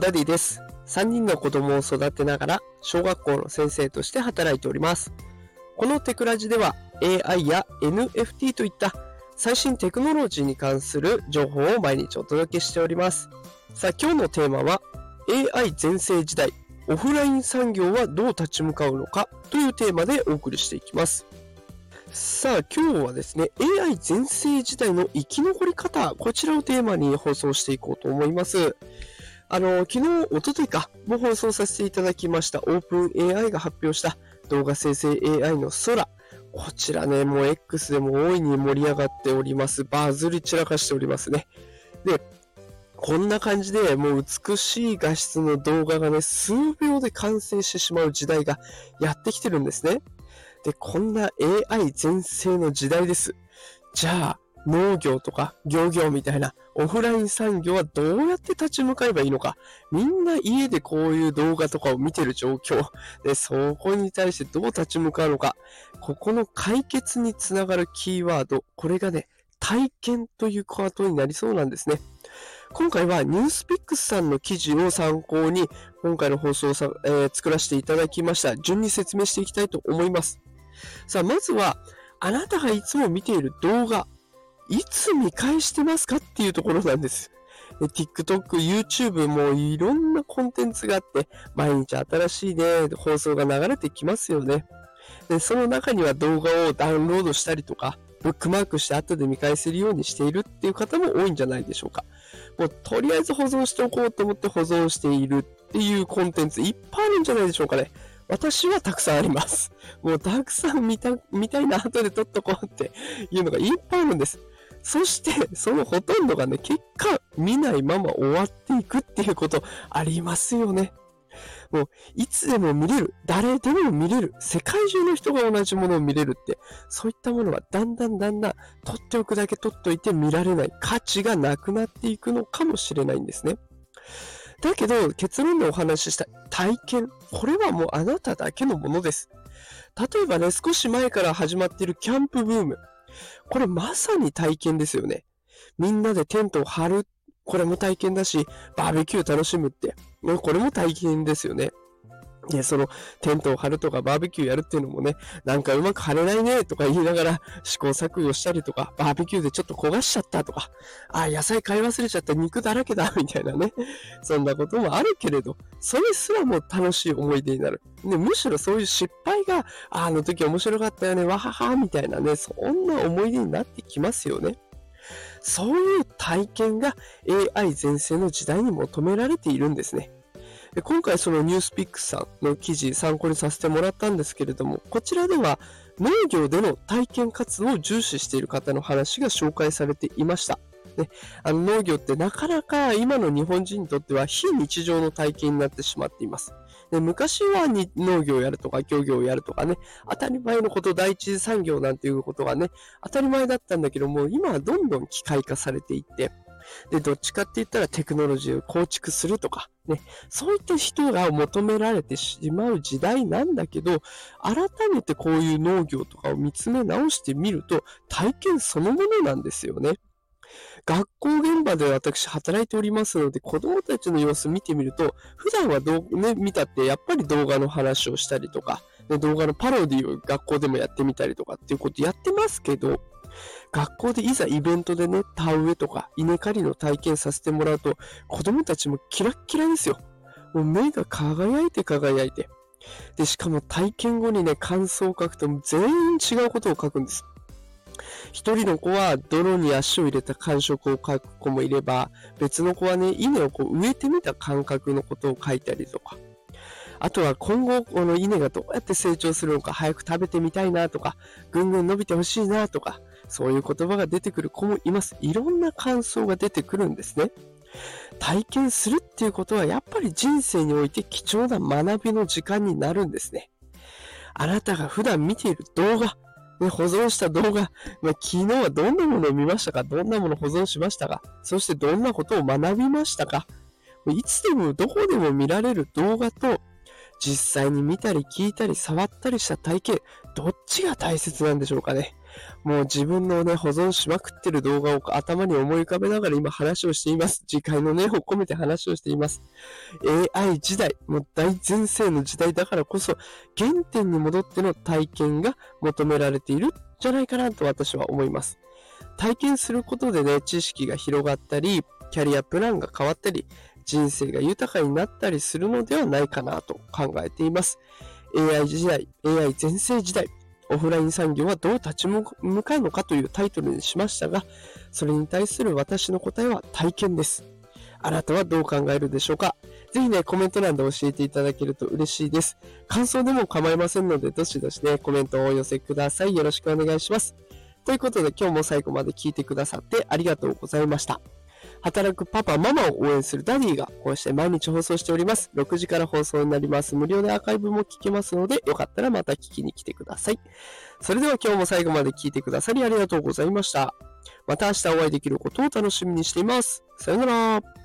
ダディです。3人の子供を育てながら小学校の先生として働いております。このテクラジでは AI や NFT といった最新テクノロジーに関する情報を毎日お届けしております。さあ今日のテーマは AI 全盛時代オフライン産業はどう立ち向かうのかというテーマでお送りしていきます。さあ今日はですね AI 全盛時代の生き残り方こちらをテーマに放送していこうと思います。あの、昨日、おとといか、も放送させていただきましたオープン AI が発表した動画生成 AI の空。こちらね、もう X でも大いに盛り上がっております。バズり散らかしておりますね。で、こんな感じでもう美しい画質の動画がね、数秒で完成してしまう時代がやってきてるんですね。で、こんな AI 全盛の時代です。じゃあ、農業とか漁業みたいなオフライン産業はどうやって立ち向かえばいいのか。みんな家でこういう動画とかを見てる状況。で、そこに対してどう立ち向かうのか。ここの解決につながるキーワード。これがね、体験というワードになりそうなんですね。今回はニュースピックスさんの記事を参考に、今回の放送をさ、えー作らせていただきました。順に説明していきたいと思います。さあ、まずは、あなたがいつも見ている動画、いつ見返してますかっていうところなんです。で TikTok、YouTube もいろんなコンテンツがあって、毎日新しいね、放送が流れてきますよね。で、その中には動画をダウンロードしたりとか、ブックマークして後で見返せるようにしているっていう方も多いんじゃないでしょうか。もうとりあえず保存しておこうと思って保存しているっていうコンテンツいっぱいあるんじゃないでしょうかね。私はたくさんあります。もうたくさん見た、見たいな、後で撮っとこうっていうのがいっぱいあるんです。そして、そのほとんどがね、結果、見ないまま終わっていくっていうことありますよね。もう、いつでも見れる。誰でも見れる。世界中の人が同じものを見れるって、そういったものはだんだんだんだん、取っておくだけ取っといて見られない価値がなくなっていくのかもしれないんですね。だけど、結論でお話しした体験。これはもうあなただけのものです。例えばね、少し前から始まっているキャンプブーム。これまさに体験ですよね。みんなでテントを張る。これも体験だし、バーベキュー楽しむって。これも体験ですよね。で、そのテントを張るとかバーベキューやるっていうのもね、なんかうまく張れないねとか言いながら試行錯誤したりとか、バーベキューでちょっと焦がしちゃったとか、あ、野菜買い忘れちゃった肉だらけだ みたいなね。そんなこともあるけれど、それすらも楽しい思い出になる。でむしろそういう失敗が、ああの時面白かったよね、わはは、みたいなね、そんな思い出になってきますよね。そういう体験が AI 全盛の時代に求められているんですね。で今回そのニュースピックさんの記事参考にさせてもらったんですけれども、こちらでは農業での体験活動を重視している方の話が紹介されていました。ね、あの農業ってなかなか今の日本人にとっては非日常の体験になってしまっています。で昔は農業をやるとか漁業をやるとかね、当たり前のこと、第一次産業なんていうことがね、当たり前だったんだけども、今はどんどん機械化されていって、で、どっちかって言ったらテクノロジーを構築するとか、ね、そういった人が求められてしまう時代なんだけど、改めてこういう農業とかを見つめ直してみると、体験そのものなんですよね。学校現場で私働いておりますので、子供たちの様子見てみると、普段はどう、ね、見たってやっぱり動画の話をしたりとか、動画のパロディを学校でもやってみたりとかっていうことやってますけど、学校でいざイベントでね、田植えとか稲刈りの体験させてもらうと、子供たちもキラッキラですよ。もう目が輝いて輝いて。で、しかも体験後にね、感想を書くと全員違うことを書くんです。一人の子は泥に足を入れた感触を書く子もいれば、別の子はね、稲をこう植えてみた感覚のことを書いたりとか。あとは今後、この稲がどうやって成長するのか早く食べてみたいなとか、ぐんぐん伸びてほしいなとか、そういう言葉が出てくる子もいます。いろんな感想が出てくるんですね。体験するっていうことはやっぱり人生において貴重な学びの時間になるんですね。あなたが普段見ている動画、ね、保存した動画、まあ、昨日はどんなものを見ましたか？どんなものを保存しましたか？そしてどんなことを学びましたか？いつでもどこでも見られる動画と実際に見たり聞いたり触ったりした体験、どっちが大切なんでしょうかね？もう自分のね、保存しまくってる動画を頭に思い浮かべながら今話をしています。次回の念を込めて話をしています。AI 時代、もう大前世の時代だからこそ、原点に戻っての体験が求められているんじゃないかなと私は思います。体験することでね、知識が広がったり、キャリアプランが変わったり、人生が豊かになったりするのではないかなと考えています。AI 時代、AI 全盛時代、オフライン産業はどう立ち向かうのかというタイトルにしましたが、それに対する私の答えは体験です。あなたはどう考えるでしょうか？ぜひね、コメント欄で教えていただけると嬉しいです。感想でも構いませんので、どしどしね、コメントをお寄せください。よろしくお願いします。ということで、今日も最後まで聞いてくださってありがとうございました。働くパパ、ママを応援するダディがこうして毎日放送しております。6時から放送になります。無料でアーカイブも聞けますので、よかったらまた聞きに来てください。それでは今日も最後まで聞いてくださりありがとうございました。また明日お会いできることを楽しみにしています。さよなら。